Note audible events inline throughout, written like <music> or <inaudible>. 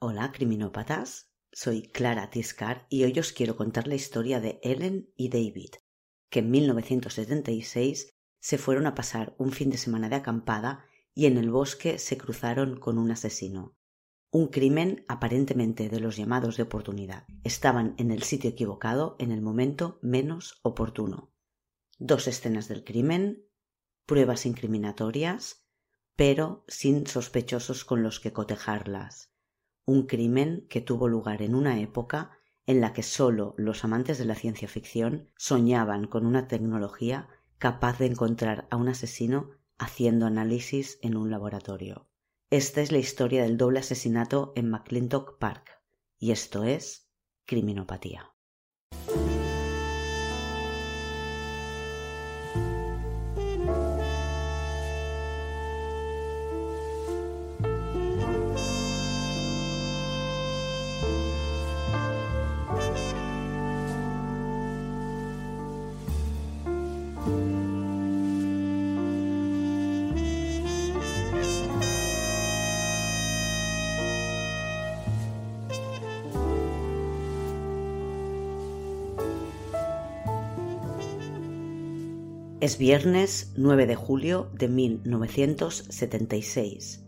Hola, criminópatas. Soy Clara Tiscar y hoy os quiero contar la historia de Ellen y David, que en 1976 se fueron a pasar un fin de semana de acampada y en el bosque se cruzaron con un asesino. Un crimen aparentemente de los llamados de oportunidad. Estaban en el sitio equivocado en el momento menos oportuno. Dos escenas del crimen, pruebas incriminatorias, pero sin sospechosos con los que cotejarlas un crimen que tuvo lugar en una época en la que sólo los amantes de la ciencia ficción soñaban con una tecnología capaz de encontrar a un asesino haciendo análisis en un laboratorio. Esta es la historia del doble asesinato en McClintock Park, y esto es criminopatía. Es viernes 9 de julio de 1976.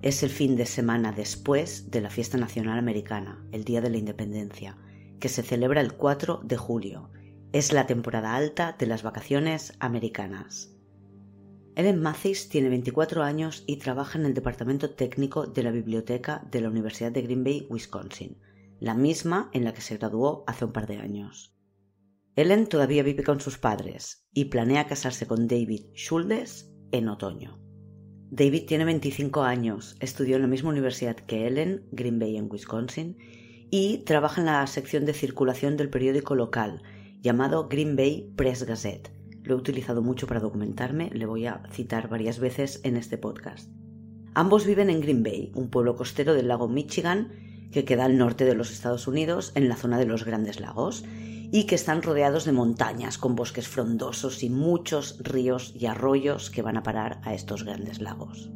Es el fin de semana después de la fiesta nacional americana, el Día de la Independencia, que se celebra el 4 de julio. Es la temporada alta de las vacaciones americanas. Ellen Mathis tiene 24 años y trabaja en el departamento técnico de la biblioteca de la Universidad de Green Bay, Wisconsin, la misma en la que se graduó hace un par de años. Ellen todavía vive con sus padres y planea casarse con David Schuldes en otoño. David tiene 25 años, estudió en la misma universidad que Ellen, Green Bay en Wisconsin, y trabaja en la sección de circulación del periódico local llamado Green Bay Press Gazette. Lo he utilizado mucho para documentarme, le voy a citar varias veces en este podcast. Ambos viven en Green Bay, un pueblo costero del lago Michigan que queda al norte de los Estados Unidos, en la zona de los Grandes Lagos, y que están rodeados de montañas con bosques frondosos y muchos ríos y arroyos que van a parar a estos grandes lagos.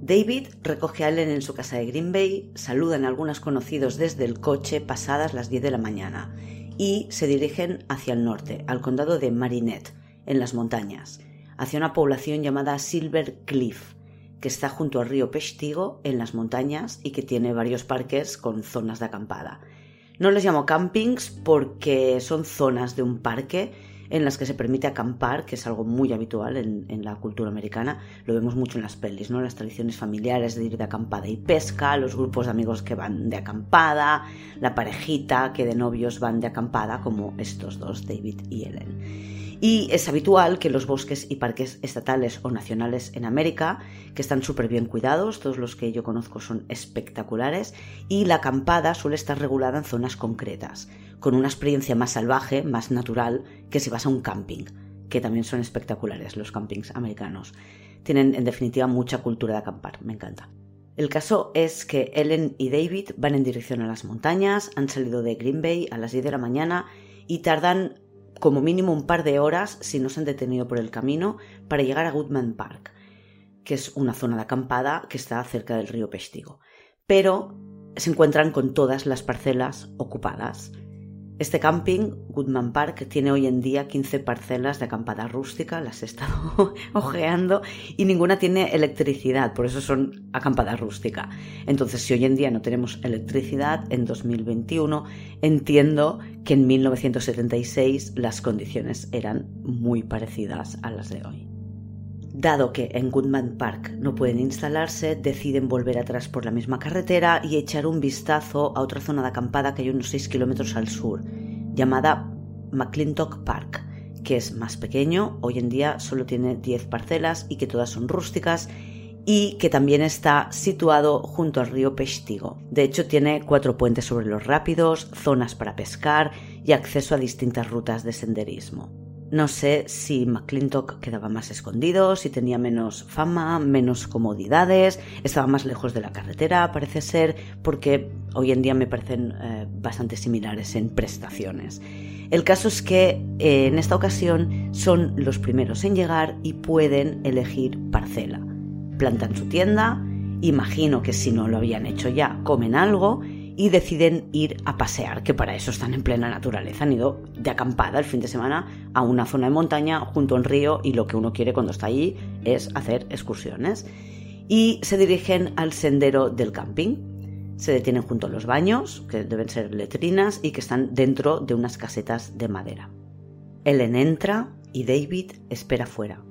David recoge a Ellen en su casa de Green Bay, saludan a algunos conocidos desde el coche pasadas las 10 de la mañana y se dirigen hacia el norte, al condado de Marinette, en las montañas, hacia una población llamada Silver Cliff, que está junto al río Peshtigo en las montañas y que tiene varios parques con zonas de acampada. No les llamo campings porque son zonas de un parque en las que se permite acampar, que es algo muy habitual en, la cultura americana. Lo vemos mucho en las pelis, ¿no? Las tradiciones familiares de ir de acampada y pesca, los grupos de amigos que van de acampada, la parejita que de novios van de acampada, como estos dos, David y Ellen. Y es habitual que los bosques y parques estatales o nacionales en América, que están súper bien cuidados, todos los que yo conozco son espectaculares, y la acampada suele estar regulada en zonas concretas, con una experiencia más salvaje, más natural, que si vas a un camping, que también son espectaculares los campings americanos. Tienen en definitiva mucha cultura de acampar, me encanta. El caso es que Ellen y David van en dirección a las montañas, han salido de Green Bay a las 10 de la mañana y tardan como mínimo un par de horas si no se han detenido por el camino para llegar a Goodman Park, que es una zona de acampada que está cerca del río Pestigo. Pero se encuentran con todas las parcelas ocupadas. Este camping, Goodman Park, tiene hoy en día 15 parcelas de acampada rústica, las he estado <laughs> ojeando, y ninguna tiene electricidad, por eso son acampada rústica. Entonces, si hoy en día no tenemos electricidad, en 2021, entiendo que en 1976 las condiciones eran muy parecidas a las de hoy. Dado que en Goodman Park no pueden instalarse, deciden volver atrás por la misma carretera y echar un vistazo a otra zona de acampada que hay unos 6 kilómetros al sur, llamada McClintock Park, que es más pequeño, hoy en día solo tiene 10 parcelas y que todas son rústicas y que también está situado junto al río Peshtigo. De hecho, tiene cuatro puentes sobre los rápidos, zonas para pescar y acceso a distintas rutas de senderismo. No sé si McClintock quedaba más escondido, si tenía menos fama, menos comodidades, estaba más lejos de la carretera, parece ser, porque hoy en día me parecen eh, bastante similares en prestaciones. El caso es que eh, en esta ocasión son los primeros en llegar y pueden elegir parcela. Plantan su tienda Imagino que si no lo habían hecho ya, comen algo y deciden ir a pasear, que para eso están en plena naturaleza. Han ido de acampada el fin de semana a una zona de montaña junto al río y lo que uno quiere cuando está allí es hacer excursiones. Y se dirigen al sendero del camping. Se detienen junto a los baños, que deben ser letrinas y que están dentro de unas casetas de madera. Ellen entra y David espera fuera.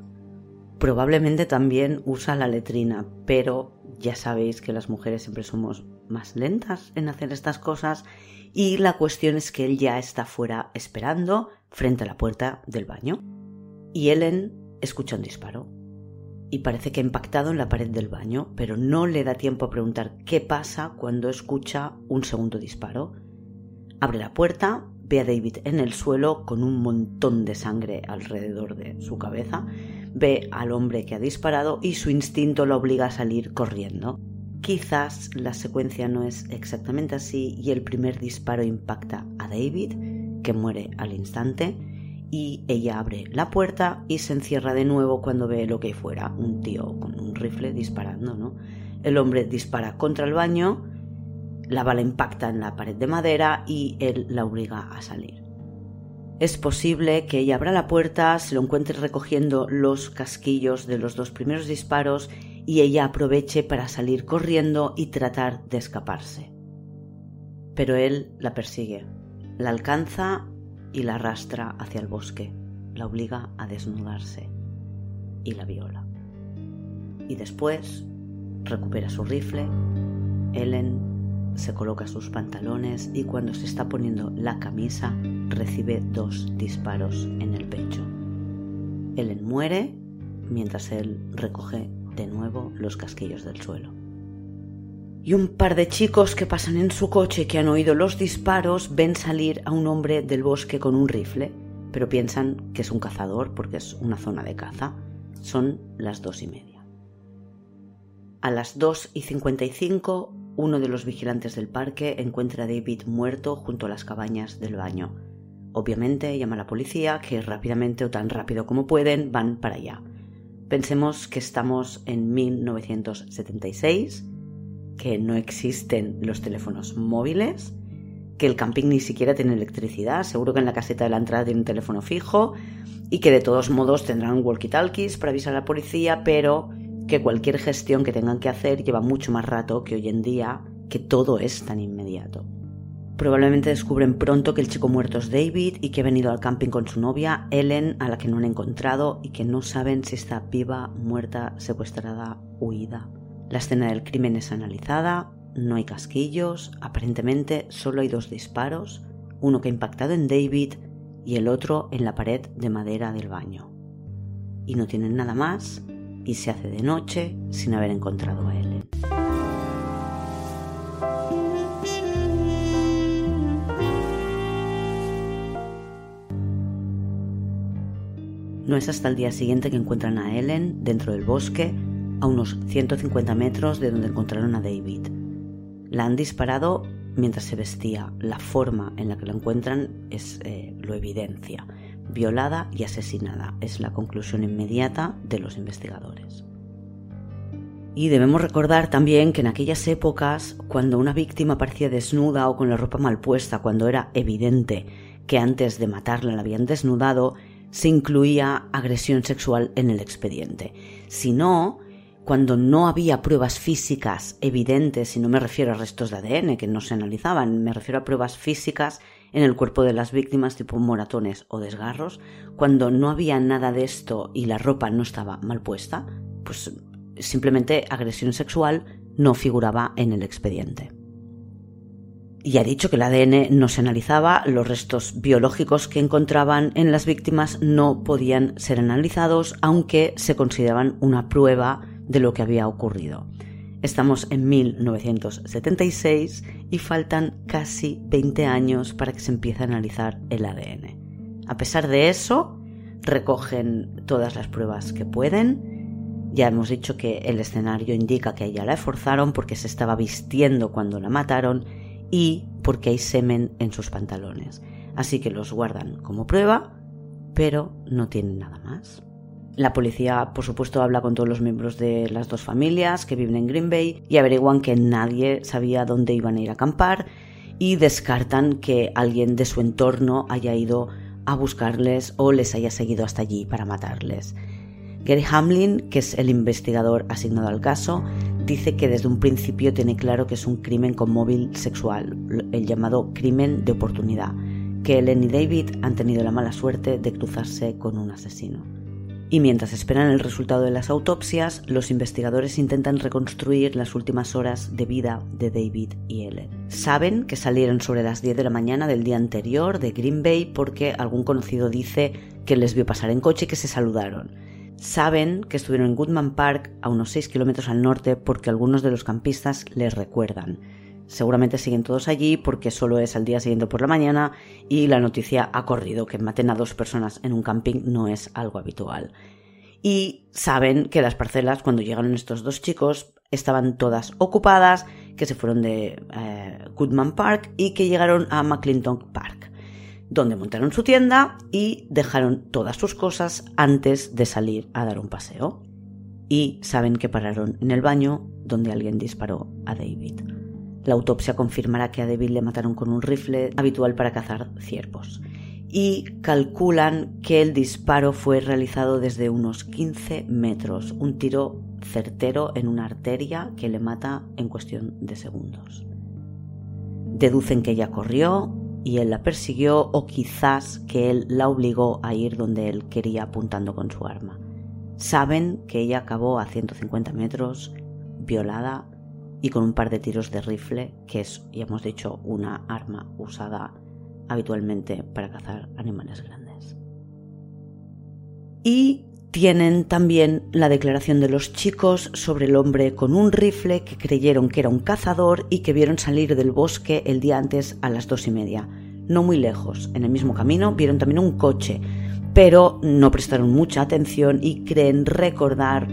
Probablemente también usa la letrina, pero ya sabéis que las mujeres siempre somos más lentas en hacer estas cosas y la cuestión es que él ya está fuera esperando frente a la puerta del baño. Y Ellen escucha un disparo y parece que ha impactado en la pared del baño, pero no le da tiempo a preguntar qué pasa cuando escucha un segundo disparo. Abre la puerta, ve a David en el suelo con un montón de sangre alrededor de su cabeza, ve al hombre que ha disparado y su instinto lo obliga a salir corriendo. Quizás la secuencia no es exactamente así y el primer disparo impacta a David, que muere al instante, y ella abre la puerta y se encierra de nuevo cuando ve lo que hay fuera, un tío con un rifle disparando, ¿no? El hombre dispara contra el baño, la bala impacta en la pared de madera y él la obliga a salir. Es posible que ella abra la puerta, se lo encuentre recogiendo los casquillos de los dos primeros disparos y ella aproveche para salir corriendo y tratar de escaparse. Pero él la persigue, la alcanza y la arrastra hacia el bosque, la obliga a desnudarse y la viola. Y después recupera su rifle, Ellen se coloca sus pantalones y cuando se está poniendo la camisa recibe dos disparos en el pecho. Ellen muere mientras él recoge de nuevo los casquillos del suelo. Y un par de chicos que pasan en su coche que han oído los disparos ven salir a un hombre del bosque con un rifle, pero piensan que es un cazador porque es una zona de caza. Son las dos y media. A las dos y cincuenta y cinco uno de los vigilantes del parque encuentra a David muerto junto a las cabañas del baño. Obviamente llama a la policía, que rápidamente o tan rápido como pueden van para allá. Pensemos que estamos en 1976, que no existen los teléfonos móviles, que el camping ni siquiera tiene electricidad, seguro que en la caseta de la entrada tiene un teléfono fijo y que de todos modos tendrán walkie-talkies para avisar a la policía, pero que cualquier gestión que tengan que hacer lleva mucho más rato que hoy en día, que todo es tan inmediato. Probablemente descubren pronto que el chico muerto es David y que ha venido al camping con su novia, Ellen, a la que no han encontrado y que no saben si está viva, muerta, secuestrada, huida. La escena del crimen es analizada, no hay casquillos, aparentemente solo hay dos disparos, uno que ha impactado en David y el otro en la pared de madera del baño. Y no tienen nada más y se hace de noche sin haber encontrado a Ellen. No es hasta el día siguiente que encuentran a Ellen dentro del bosque, a unos 150 metros de donde encontraron a David. La han disparado mientras se vestía. La forma en la que la encuentran es, eh, lo evidencia violada y asesinada. Es la conclusión inmediata de los investigadores. Y debemos recordar también que en aquellas épocas, cuando una víctima aparecía desnuda o con la ropa mal puesta, cuando era evidente que antes de matarla la habían desnudado, se incluía agresión sexual en el expediente. Si no, cuando no había pruebas físicas evidentes, y no me refiero a restos de ADN que no se analizaban, me refiero a pruebas físicas en el cuerpo de las víctimas tipo moratones o desgarros, cuando no había nada de esto y la ropa no estaba mal puesta, pues simplemente agresión sexual no figuraba en el expediente. Y ha dicho que el ADN no se analizaba, los restos biológicos que encontraban en las víctimas no podían ser analizados, aunque se consideraban una prueba de lo que había ocurrido. Estamos en 1976 y faltan casi 20 años para que se empiece a analizar el ADN. A pesar de eso, recogen todas las pruebas que pueden. Ya hemos dicho que el escenario indica que ella la esforzaron porque se estaba vistiendo cuando la mataron y porque hay semen en sus pantalones. Así que los guardan como prueba, pero no tienen nada más. La policía, por supuesto, habla con todos los miembros de las dos familias que viven en Green Bay y averiguan que nadie sabía dónde iban a ir a acampar y descartan que alguien de su entorno haya ido a buscarles o les haya seguido hasta allí para matarles. Gary Hamlin, que es el investigador asignado al caso, dice que desde un principio tiene claro que es un crimen con móvil sexual, el llamado crimen de oportunidad, que Ellen y David han tenido la mala suerte de cruzarse con un asesino. Y mientras esperan el resultado de las autopsias, los investigadores intentan reconstruir las últimas horas de vida de David y Ellen. Saben que salieron sobre las 10 de la mañana del día anterior de Green Bay porque algún conocido dice que les vio pasar en coche y que se saludaron. Saben que estuvieron en Goodman Park a unos 6 kilómetros al norte porque algunos de los campistas les recuerdan. Seguramente siguen todos allí porque solo es al día siguiente por la mañana y la noticia ha corrido. Que maten a dos personas en un camping no es algo habitual. Y saben que las parcelas, cuando llegaron estos dos chicos, estaban todas ocupadas, que se fueron de eh, Goodman Park y que llegaron a McClinton Park, donde montaron su tienda y dejaron todas sus cosas antes de salir a dar un paseo. Y saben que pararon en el baño donde alguien disparó a David. La autopsia confirmará que a David le mataron con un rifle habitual para cazar ciervos. Y calculan que el disparo fue realizado desde unos 15 metros, un tiro certero en una arteria que le mata en cuestión de segundos. Deducen que ella corrió y él la persiguió o quizás que él la obligó a ir donde él quería apuntando con su arma. Saben que ella acabó a 150 metros, violada y con un par de tiros de rifle, que es, ya hemos dicho, una arma usada habitualmente para cazar animales grandes. Y tienen también la declaración de los chicos sobre el hombre con un rifle que creyeron que era un cazador y que vieron salir del bosque el día antes a las dos y media. No muy lejos, en el mismo camino, vieron también un coche, pero no prestaron mucha atención y creen recordar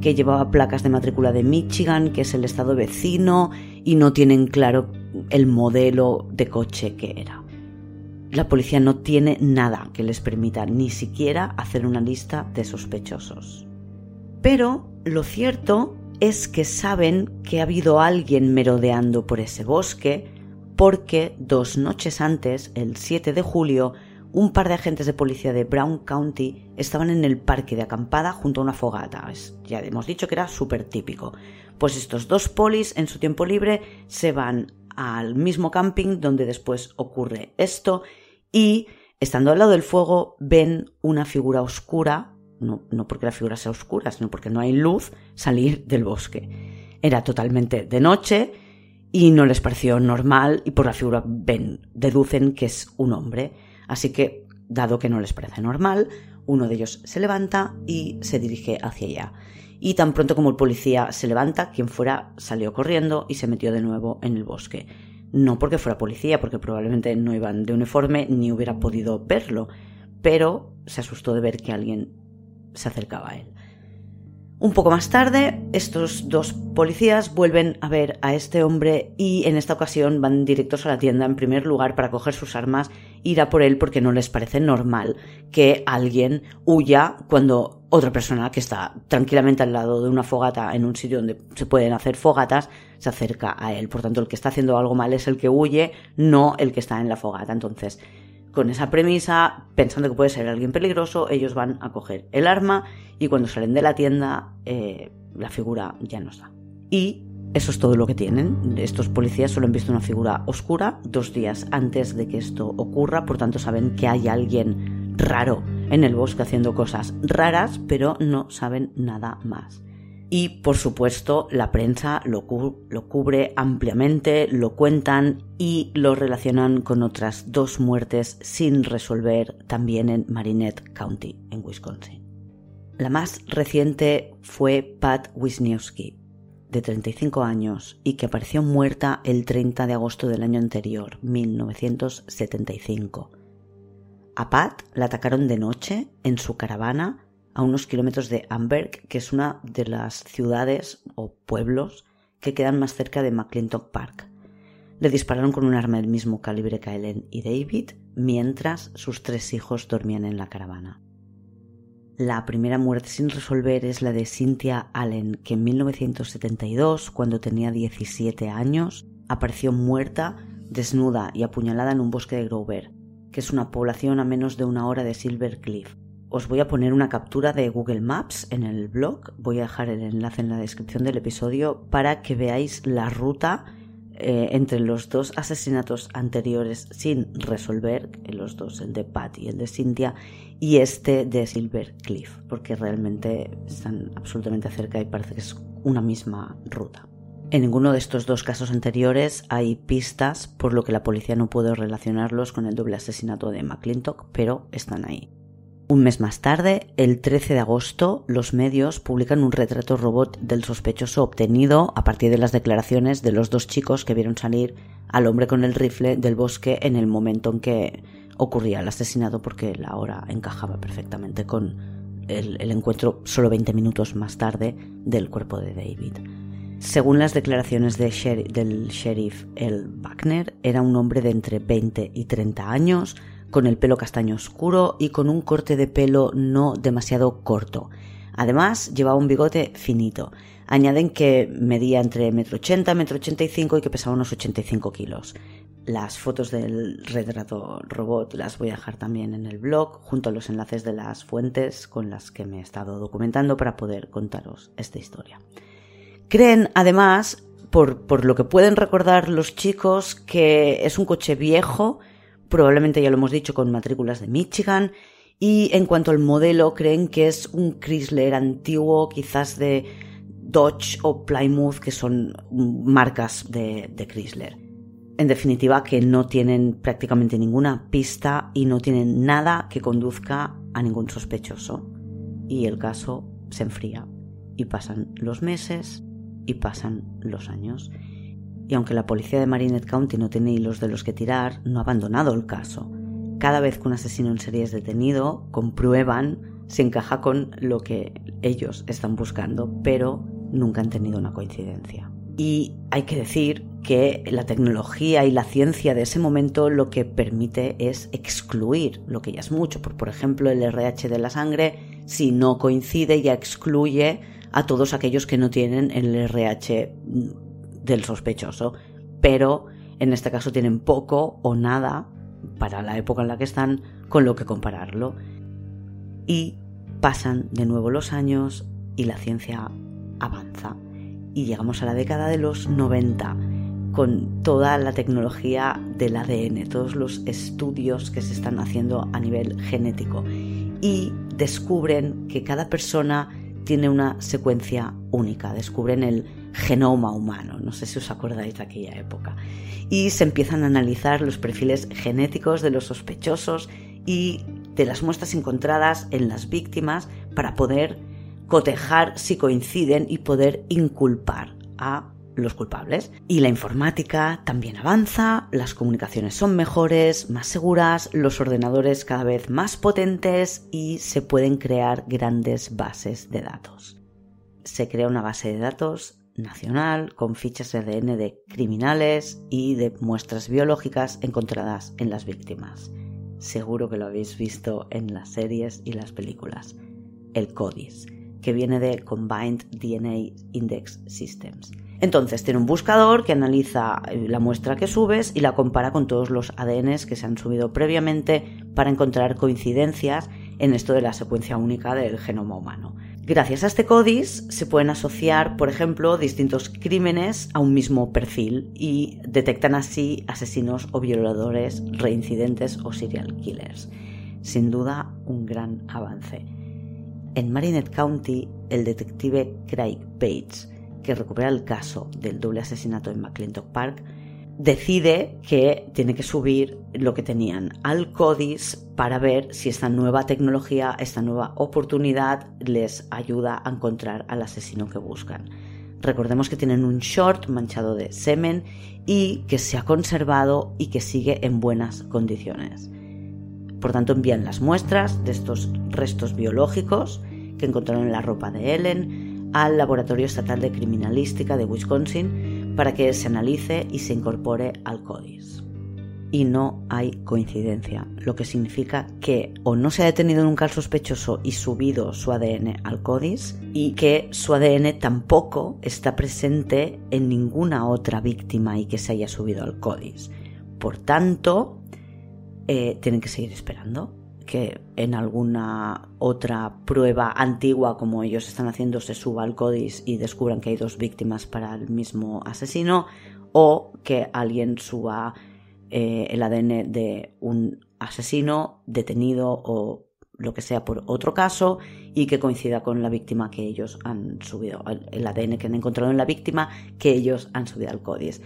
que llevaba placas de matrícula de Michigan, que es el estado vecino, y no tienen claro el modelo de coche que era. La policía no tiene nada que les permita ni siquiera hacer una lista de sospechosos. Pero lo cierto es que saben que ha habido alguien merodeando por ese bosque porque dos noches antes, el 7 de julio, un par de agentes de policía de Brown County estaban en el parque de acampada junto a una fogata. ya hemos dicho que era súper típico. Pues estos dos polis en su tiempo libre se van al mismo camping donde después ocurre esto y estando al lado del fuego ven una figura oscura, no, no porque la figura sea oscura, sino porque no hay luz, salir del bosque. Era totalmente de noche y no les pareció normal y por la figura ven, deducen que es un hombre. Así que, dado que no les parece normal, uno de ellos se levanta y se dirige hacia ella. Y tan pronto como el policía se levanta, quien fuera salió corriendo y se metió de nuevo en el bosque. No porque fuera policía, porque probablemente no iban de uniforme ni hubiera podido verlo, pero se asustó de ver que alguien se acercaba a él. Un poco más tarde, estos dos policías vuelven a ver a este hombre y en esta ocasión van directos a la tienda en primer lugar para coger sus armas ir a por él porque no les parece normal que alguien huya cuando otra persona que está tranquilamente al lado de una fogata en un sitio donde se pueden hacer fogatas se acerca a él. Por tanto, el que está haciendo algo mal es el que huye, no el que está en la fogata. Entonces, con esa premisa, pensando que puede ser alguien peligroso, ellos van a coger el arma y cuando salen de la tienda, eh, la figura ya no está. Y eso es todo lo que tienen. Estos policías solo han visto una figura oscura dos días antes de que esto ocurra, por tanto saben que hay alguien raro en el bosque haciendo cosas raras, pero no saben nada más. Y por supuesto la prensa lo, cubre ampliamente, lo cuentan y lo relacionan con otras dos muertes sin resolver también en Marinette County, en Wisconsin. La más reciente fue Pat Wisniewski, de 35 años, y que apareció muerta el 30 de agosto del año anterior, 1975. A Pat la atacaron de noche en su caravana a unos kilómetros de Amberg, que es una de las ciudades o pueblos que quedan más cerca de McClintock Park. Le dispararon con un arma del mismo calibre que Ellen y David, mientras sus tres hijos dormían en la caravana. La primera muerte sin resolver es la de Cynthia Allen, que en 1972, cuando tenía 17 años, apareció muerta, desnuda y apuñalada en un bosque de Grover, que es una población a menos de una hora de Silver Cliff. Os voy a poner una captura de Google Maps en el blog, voy a dejar el enlace en la descripción del episodio para que veáis la ruta eh, entre los dos asesinatos anteriores sin resolver, los dos, el de Pat y el de Cynthia, y este de Silver Cliff, porque realmente están absolutamente cerca y parece que es una misma ruta. En ninguno de estos dos casos anteriores hay pistas, por lo que la policía no puede relacionarlos con el doble asesinato de McClintock, pero están ahí. Un mes más tarde, el 13 de agosto, los medios publican un retrato robot del sospechoso obtenido a partir de las declaraciones de los dos chicos que vieron salir al hombre con el rifle del bosque en el momento en que ocurría el asesinato porque la hora encajaba perfectamente con el, encuentro solo 20 minutos más tarde del cuerpo de David. Según las declaraciones del sheriff El Wagner, era un hombre de entre 20 y 30 años, con el pelo castaño oscuro y con un corte de pelo no demasiado corto. Además, llevaba un bigote finito. Añaden que medía entre metro ochenta, metro ochenta y cinco y que pesaba unos 85 kilos. Las fotos del retrato robot las voy a dejar también en el blog, junto a los enlaces de las fuentes con las que me he estado documentando para poder contaros esta historia. Creen, además, por, lo que pueden recordar los chicos, que es un coche viejo, probablemente ya lo hemos dicho, con matrículas de Michigan. Y en cuanto al modelo, creen que es un Chrysler antiguo, quizás de Dodge o Plymouth, que son marcas de Chrysler. En definitiva, que no tienen prácticamente ninguna pista y no tienen nada que conduzca a ningún sospechoso. Y el caso se enfría y pasan los meses y pasan los años y aunque la policía de Marinette County no tiene hilos de los que tirar, no ha abandonado el caso. Cada vez que un asesino en serie es detenido, comprueban si encaja con lo que ellos están buscando, pero nunca han tenido una coincidencia. Y hay que decir que la tecnología y la ciencia de ese momento lo que permite es excluir, lo que ya es mucho. Por, por ejemplo, el RH de la sangre, si no coincide, ya excluye a todos aquellos que no tienen el RH del sospechoso, pero en este caso tienen poco o nada para la época en la que están con lo que compararlo. Y pasan de nuevo los años y la ciencia avanza. Y llegamos a la década de los 90 con toda la tecnología del ADN, todos los estudios que se están haciendo a nivel genético. Y descubren que cada persona tiene una secuencia única, descubren el genoma humano, no sé si os acordáis de aquella época, y se empiezan a analizar los perfiles genéticos de los sospechosos y de las muestras encontradas en las víctimas para poder cotejar si coinciden y poder inculpar a los culpables. Y la informática también avanza, las comunicaciones son mejores, más seguras, los ordenadores cada vez más potentes y se pueden crear grandes bases de datos. Se crea una base de datos nacional con fichas de ADN de criminales y de muestras biológicas encontradas en las víctimas. Seguro que lo habéis visto en las series y las películas. El CODIS, que viene de Combined DNA Index Systems. Entonces tiene un buscador que analiza la muestra que subes y la compara con todos los ADNs que se han subido previamente para encontrar coincidencias en esto de la secuencia única del genoma humano. Gracias a este CODIS se pueden asociar, por ejemplo, distintos crímenes a un mismo perfil y detectan así asesinos o violadores reincidentes o serial killers. Sin duda, un gran avance. En Marinette County, el detective Craig Bates, que recupera el caso del doble asesinato en McClintock Park, decide que tiene que subir lo que tenían al CODIS para ver si esta nueva tecnología, esta nueva oportunidad les ayuda a encontrar al asesino que buscan. Recordemos que tienen un short manchado de semen y que se ha conservado y que sigue en buenas condiciones. Por tanto, envían las muestras de estos restos biológicos que encontraron en la ropa de Ellen al Laboratorio Estatal de Criminalística de Wisconsin para que se analice y se incorpore al CODIS. y no hay coincidencia, lo que significa que o no se ha detenido nunca al sospechoso y subido su ADN al CODIS y que su ADN tampoco está presente en ninguna otra víctima y que se haya subido al CODIS. Por tanto, eh, tienen que seguir esperando que en alguna otra prueba antigua como ellos están haciendo se suba al CODIS y descubran que hay dos víctimas para el mismo asesino o que alguien suba eh, el ADN de un asesino detenido o lo que sea por otro caso y que coincida con la víctima que ellos han subido, el ADN que han encontrado en la víctima que ellos han subido al CODIS.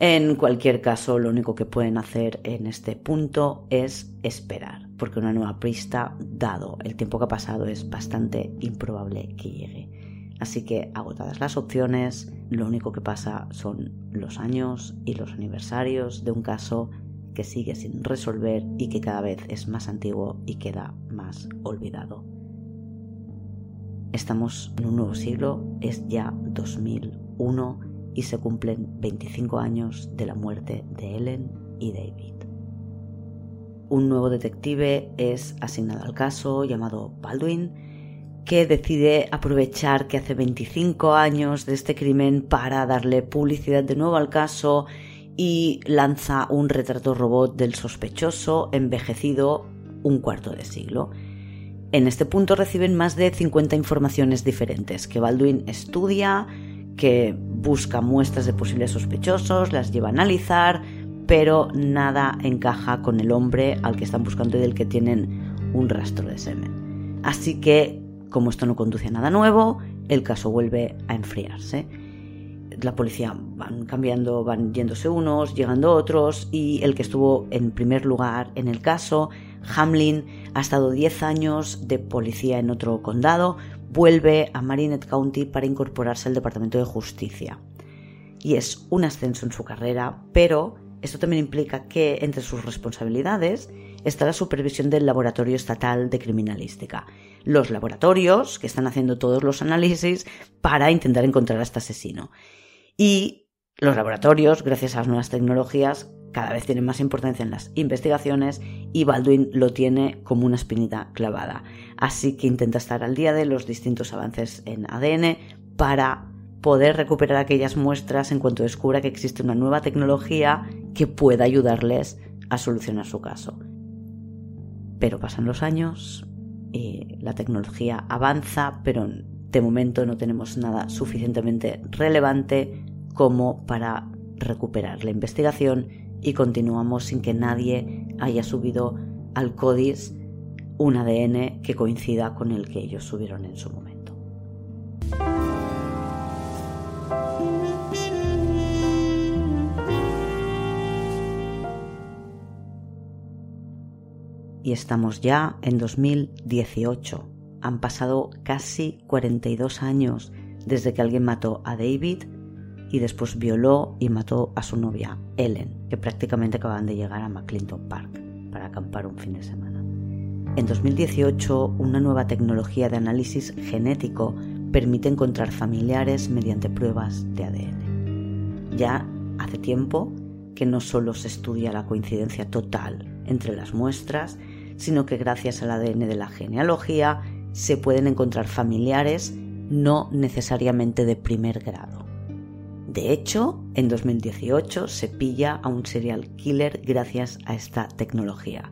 En cualquier caso, lo único que pueden hacer en este punto es esperar, porque una nueva pista, dado el tiempo que ha pasado, es bastante improbable que llegue. Así que, agotadas las opciones, lo único que pasa son los años y los aniversarios de un caso que sigue sin resolver y que cada vez es más antiguo y queda más olvidado. Estamos en un nuevo siglo, es ya 2001 y se cumplen 25 años de la muerte de Ellen y David. Un nuevo detective es asignado al caso llamado Baldwin que decide aprovechar que hace 25 años de este crimen para darle publicidad de nuevo al caso y lanza un retrato robot del sospechoso envejecido un cuarto de siglo. En este punto reciben más de 50 informaciones diferentes que Baldwin estudia, que busca muestras de posibles sospechosos, las lleva a analizar, pero nada encaja con el hombre al que están buscando y del que tienen un rastro de semen. Así que como esto no conduce a nada nuevo, el caso vuelve a enfriarse. La policía van cambiando, van yéndose unos, llegando otros, y el que estuvo en primer lugar en el caso, Hamlin, ha estado 10 años de policía en otro condado, vuelve a Marinette County para incorporarse al Departamento de Justicia. Y es un ascenso en su carrera, pero esto también implica que entre sus responsabilidades está la supervisión del Laboratorio Estatal de Criminalística. Los laboratorios que están haciendo todos los análisis para intentar encontrar a este asesino. Y los laboratorios, gracias a las nuevas tecnologías, cada vez tienen más importancia en las investigaciones y Baldwin lo tiene como una espinita clavada. Así que intenta estar al día de los distintos avances en ADN para poder recuperar aquellas muestras en cuanto descubra que existe una nueva tecnología que pueda ayudarles a solucionar su caso. Pero pasan los años y la tecnología avanza, pero de momento no tenemos nada suficientemente relevante como para recuperar la investigación y continuamos sin que nadie haya subido al CODIS un ADN que coincida con el que ellos subieron en su momento. Y estamos ya en 2018. Han pasado casi 42 años desde que alguien mató a David y después violó y mató a su novia, Ellen, que prácticamente acaban de llegar a McClinton Park para acampar un fin de semana. En 2018, una nueva tecnología de análisis genético permite encontrar familiares mediante pruebas de ADN. Ya hace tiempo que no solo se estudia la coincidencia total entre las muestras, sino que gracias al ADN de la genealogía se pueden encontrar familiares no necesariamente de primer grado. De hecho, en 2018 se pilla a un serial killer gracias a esta tecnología.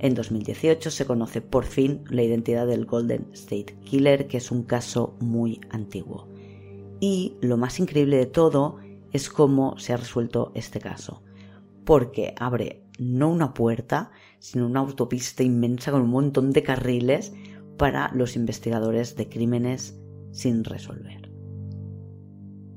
En 2018 se conoce por fin la identidad del Golden State Killer, que es un caso muy antiguo. Y lo más increíble de todo es cómo se ha resuelto este caso, porque abre no una puerta, sino una autopista inmensa con un montón de carriles para los investigadores de crímenes sin resolver.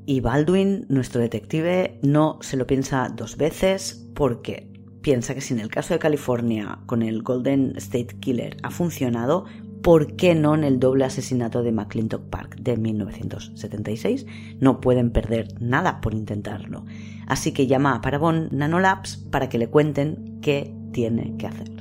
Y Baldwin, nuestro detective, no se lo piensa dos veces porque piensa que si en el caso de California con el Golden State Killer ha funcionado, ¿por qué no en el doble asesinato de McClintock Park de 1976? No pueden perder nada por intentarlo. Así que llama a Parabon Nanolabs para que le cuenten qué tiene que hacer.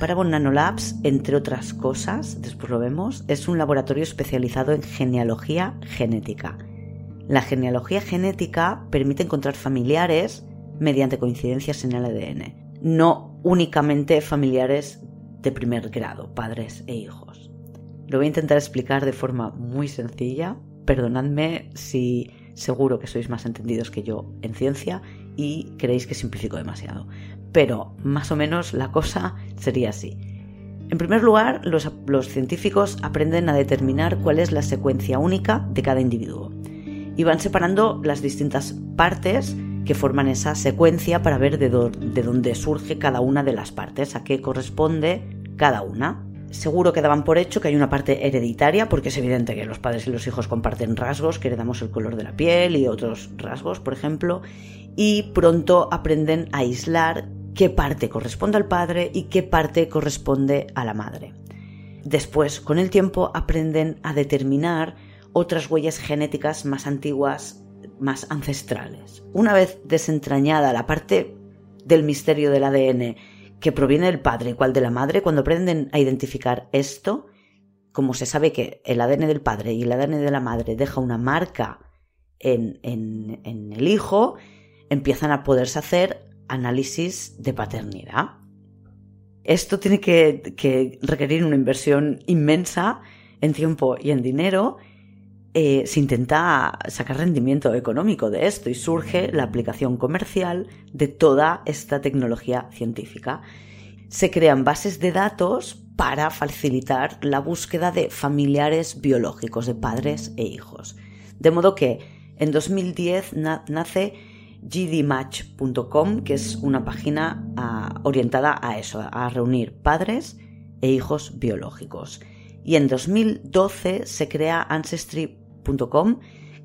Parabon Nanolabs, entre otras cosas, después lo vemos, es un laboratorio especializado en genealogía genética. La genealogía genética permite encontrar familiares mediante coincidencias en el ADN, no únicamente familiares de primer grado, padres e hijos. Lo voy a intentar explicar de forma muy sencilla. Perdonadme si seguro que sois más entendidos que yo en ciencia y creéis que simplifico demasiado. Pero más o menos la cosa sería así. En primer lugar, los, científicos aprenden a determinar cuál es la secuencia única de cada individuo y van separando las distintas partes que forman esa secuencia para ver de, de dónde surge cada una de las partes, a qué corresponde cada una. Seguro que daban por hecho que hay una parte hereditaria, porque es evidente que los padres y los hijos comparten rasgos, que heredamos el color de la piel y otros rasgos, por ejemplo, y pronto aprenden a aislar qué parte corresponde al padre y qué parte corresponde a la madre. Después, con el tiempo, aprenden a determinar otras huellas genéticas más antiguas, más ancestrales. Una vez desentrañada la parte del misterio del ADN que proviene del padre y cuál de la madre, cuando aprenden a identificar esto, como se sabe que el ADN del padre y el ADN de la madre deja una marca en, en el hijo, empiezan a poderse hacer análisis de paternidad. Esto tiene que requerir una inversión inmensa en tiempo y en dinero eh, se intenta sacar rendimiento económico de esto y surge la aplicación comercial de toda esta tecnología científica. Se crean bases de datos para facilitar la búsqueda de familiares biológicos, de padres e hijos. De modo que en 2010 nace gdmatch.com, que es una página ah, orientada a eso, a reunir padres e hijos biológicos. Y en 2012 se crea Ancestry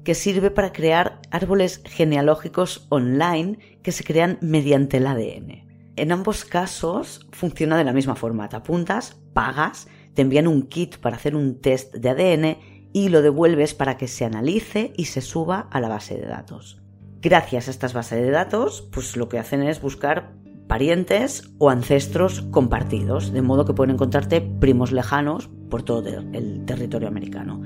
que sirve para crear árboles genealógicos online que se crean mediante el ADN. En ambos casos funciona de la misma forma. Te apuntas, pagas, te envían un kit para hacer un test de ADN y lo devuelves para que se analice y se suba a la base de datos. Gracias a estas bases de datos, pues lo que hacen es buscar parientes o ancestros compartidos, de modo que pueden encontrarte primos lejanos por todo el territorio americano.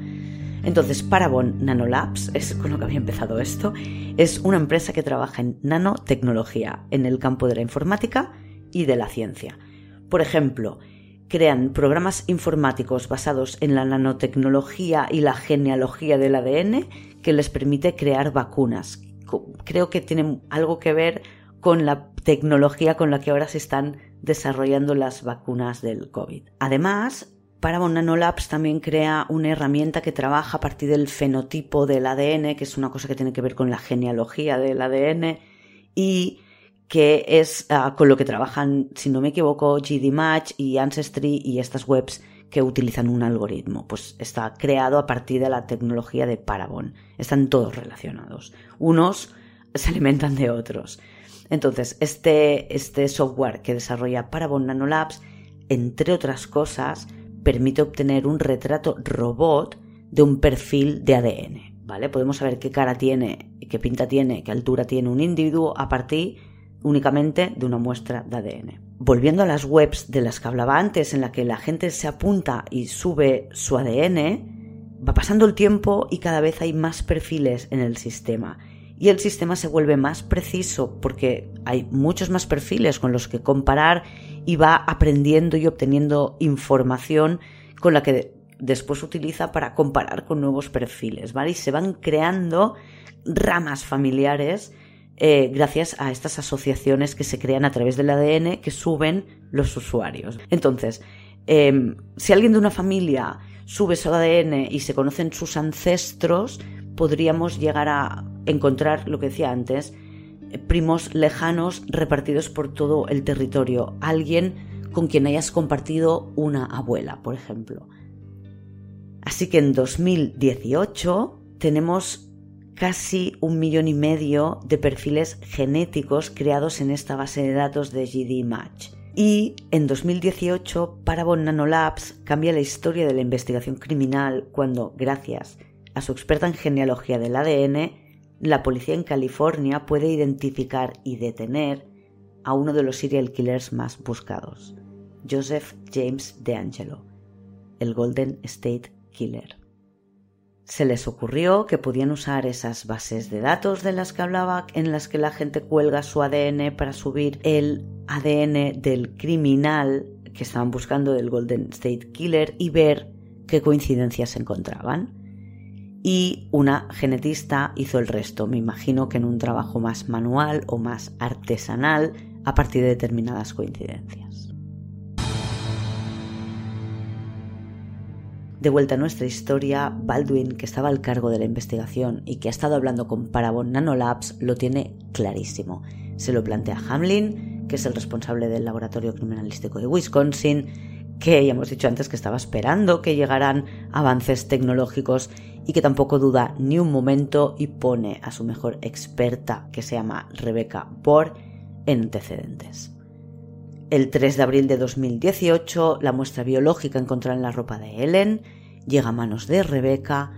Entonces, Parabon Nanolabs, es con lo que había empezado esto, es una empresa que trabaja en nanotecnología en el campo de la informática y de la ciencia. Por ejemplo, crean programas informáticos basados en la nanotecnología y la genealogía del ADN que les permite crear vacunas. Creo que tienen algo que ver con la tecnología con la que ahora se están desarrollando las vacunas del COVID. Además, Paramount Nanolabs también crea una herramienta que trabaja a partir del fenotipo del ADN, que es una cosa que tiene que ver con la genealogía del ADN y que es ah, con lo que trabajan, si no me equivoco, GDMatch y Ancestry y estas webs que utilizan un algoritmo. Pues está creado a partir de la tecnología de Parabon. Están todos relacionados. Unos se alimentan de otros. Entonces, este, este software que desarrolla Parabon Nanolabs, entre otras cosas, permite obtener un retrato robot de un perfil de ADN. ¿Vale? Podemos saber qué cara tiene, qué pinta tiene, qué altura tiene un individuo a partir únicamente de una muestra de ADN. Volviendo a las webs de las que hablaba antes, en la que la gente se apunta y sube su ADN, va pasando el tiempo y cada vez hay más perfiles en el sistema. Y el sistema se vuelve más preciso porque hay muchos más perfiles con los que comparar y va aprendiendo y obteniendo información con la que después utiliza para comparar con nuevos perfiles, ¿vale? Y se van creando ramas familiares eh, gracias a estas asociaciones que se crean a través del ADN que suben los usuarios. Entonces, em, si alguien de una familia sube su ADN y se conocen sus ancestros, podríamos llegar a encontrar lo que decía antes, primos lejanos repartidos por todo el territorio, alguien con quien hayas compartido una abuela, por ejemplo. Así que en 2018 tenemos casi un millón y medio de perfiles genéticos creados en esta base de datos de GDMatch. Y en 2018 Parabon Nanolabs cambia la historia de la investigación criminal cuando, gracias a su experta en genealogía del ADN, la policía en California puede identificar y detener a uno de los serial killers más buscados, Joseph James DeAngelo, el Golden State Killer. se les ocurrió que podían usar esas bases de datos de las que hablaba, en las que la gente cuelga su ADN para subir el ADN del criminal que estaban buscando del Golden State Killer y ver qué coincidencias encontraban. Y una genetista hizo el resto, me imagino que en un trabajo más manual o más artesanal a partir de determinadas coincidencias. De vuelta a nuestra historia, Baldwin, que estaba al cargo de la investigación y que ha estado hablando con Parabon Nanolabs, lo tiene clarísimo. Se lo plantea Hamlin, que es el responsable del laboratorio criminalístico de Wisconsin, que ya hemos dicho antes que estaba esperando que llegaran avances tecnológicos y que tampoco duda ni un momento y pone a su mejor experta, que se llama Rebecca Bohr, en antecedentes. El 3 de abril de 2018, la muestra biológica encontrada en la ropa de Ellen llega a manos de Rebeca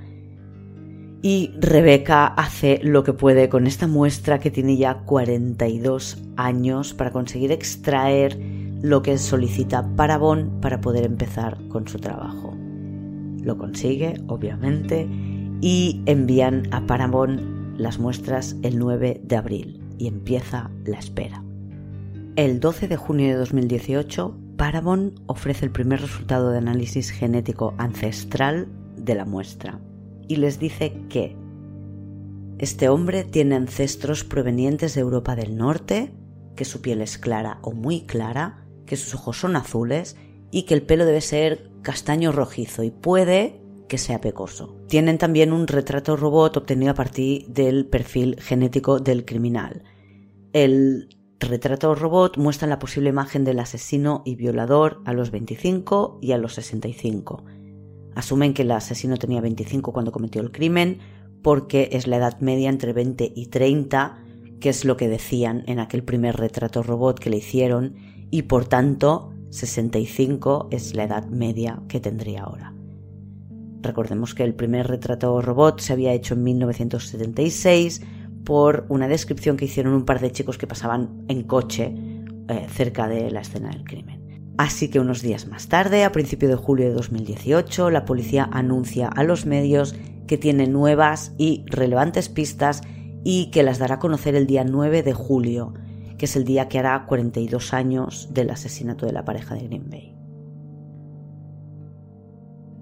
y Rebeca hace lo que puede con esta muestra que tiene ya 42 años para conseguir extraer lo que solicita Parabón para poder empezar con su trabajo. Lo consigue, obviamente, y envían a Parabón las muestras el 9 de abril y empieza la espera. El 12 de junio de 2018, Parabon ofrece el primer resultado de análisis genético ancestral de la muestra y les dice que este hombre tiene ancestros provenientes de Europa del Norte, que su piel es clara o muy clara, que sus ojos son azules y que el pelo debe ser castaño rojizo y puede que sea pecoso. Tienen también un retrato robot obtenido a partir del perfil genético del criminal. El retrato robot muestra la posible imagen del asesino y violador a los 25 y a los 65. Asumen que el asesino tenía 25 cuando cometió el crimen porque es la edad media entre 20 y 30, que es lo que decían en aquel primer retrato robot que le hicieron, y por tanto 65 es la edad media que tendría ahora. Recordemos que el primer retrato robot se había hecho en 1976, por una descripción que hicieron un par de chicos que pasaban en coche eh, cerca de la escena del crimen. Así que unos días más tarde, a principios de julio de 2018, la policía anuncia a los medios que tiene nuevas y relevantes pistas y que las dará a conocer el día 9 de julio, es el día que hará 42 años del asesinato de la pareja de Green Bay.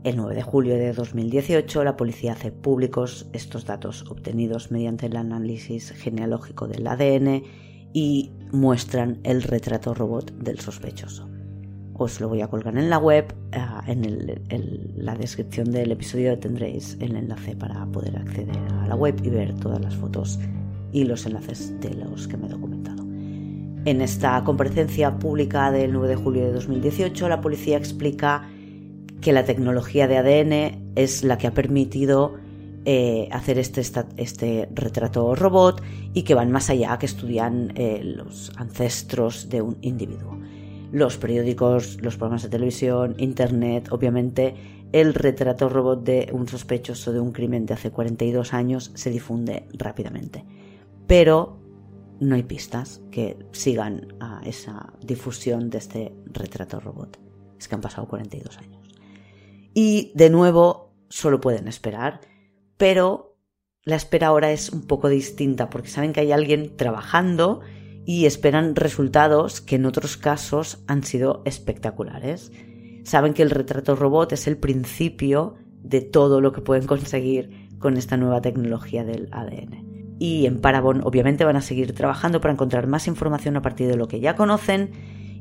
El 9 de julio de 2018 la policía hace públicos estos datos obtenidos mediante el análisis genealógico del ADN y muestran el retrato robot del sospechoso. Os lo voy a colgar en la web, ah, en, la descripción del episodio tendréis el enlace para poder acceder a la web y ver todas las fotos y los enlaces de los que me he documentado. En esta comparecencia pública del 9 de julio de 2018 la policía explica que la tecnología de ADN es la que ha permitido eh, hacer este, este, retrato robot y que van más allá, que estudian eh, los ancestros de un individuo. Los periódicos, los programas de televisión, internet, obviamente el retrato robot de un sospechoso de un crimen de hace 42 años se difunde rápidamente. Pero no hay pistas que sigan a esa difusión de este retrato robot. Es que han pasado 42 años y de nuevo solo pueden esperar, pero la espera ahora es un poco distinta porque saben que hay alguien trabajando y esperan resultados que en otros casos han sido espectaculares. Saben que el retrato robot es el principio de todo lo que pueden conseguir con esta nueva tecnología del ADN. Y en Parabon obviamente van a seguir trabajando para encontrar más información a partir de lo que ya conocen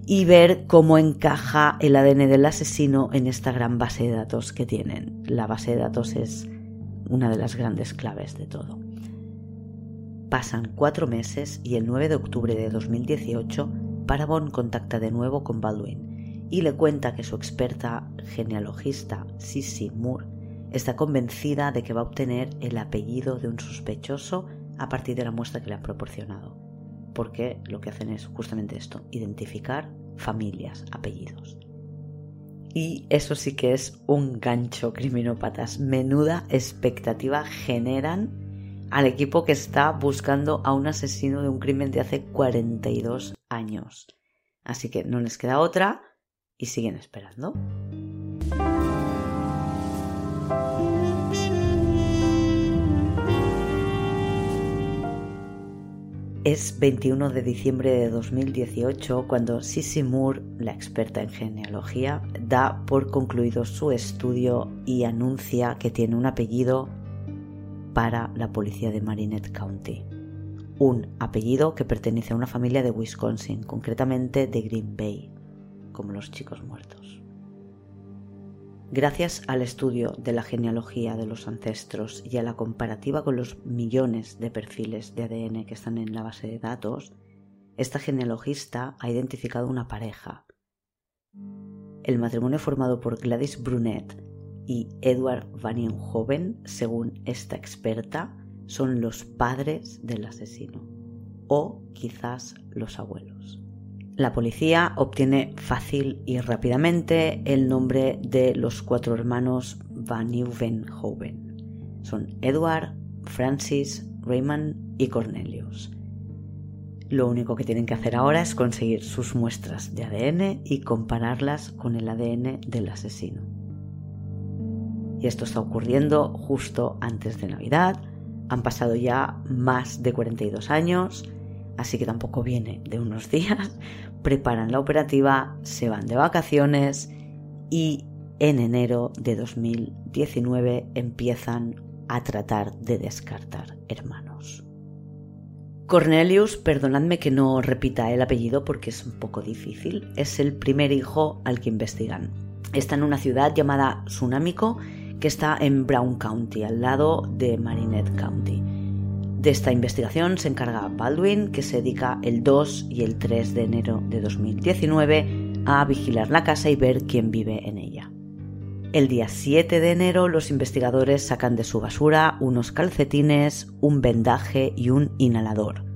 y ver cómo encaja el ADN del asesino en esta gran base de datos que tienen. La base de datos es una de las grandes claves de todo. Pasan cuatro meses y el 9 de octubre de 2018, Parabon contacta de nuevo con Baldwin y le cuenta que su experta genealogista, Sissy Moore, está convencida de que va a obtener el apellido de un sospechoso a partir de la muestra que le han proporcionado porque lo que hacen es justamente esto, identificar familias, apellidos. Y eso sí que es un gancho, criminópatas. Menuda expectativa generan al equipo que está buscando a un asesino de un crimen de hace 42 años. Así que no les queda otra y siguen esperando. Es 21 de diciembre de 2018 cuando Sissy Moore, la experta en genealogía, da por concluido su estudio y anuncia que tiene un apellido para la policía de Marinette County. Un apellido que pertenece a una familia de Wisconsin, concretamente de Green Bay, como los chicos muertos. Gracias al estudio de la genealogía de los ancestros y a la comparativa con los millones de perfiles de ADN que están en la base de datos, esta genealogista ha identificado una pareja. El matrimonio formado por Gladys Brunet y Edward Van Hoven, según esta experta, son los padres del asesino o quizás los abuelos. La policía obtiene fácil y rápidamente el nombre de los cuatro hermanos Van Nieuwenhoven. Son Edward, Francis, Raymond y Cornelius. Lo único que tienen que hacer ahora es conseguir sus muestras de ADN y compararlas con el ADN del asesino. Y esto está ocurriendo justo antes de Navidad. Han pasado ya más de 42 años así que tampoco viene de unos <laughs> días, preparan la operativa, se van de vacaciones y en enero de 2019 empiezan a tratar de descartar hermanos. Cornelius, perdonadme que no repita el apellido porque es un poco difícil, es el primer hijo al que investigan. Está en una ciudad llamada Tsunamico que está en Brown County, al lado de Marinette County. De esta investigación se encarga Baldwin, que se dedica el 2 y el 3 de enero de 2019 a vigilar la casa y ver quién vive en ella. El día 7 de enero los investigadores sacan de su basura unos calcetines, un vendaje y un inhalador.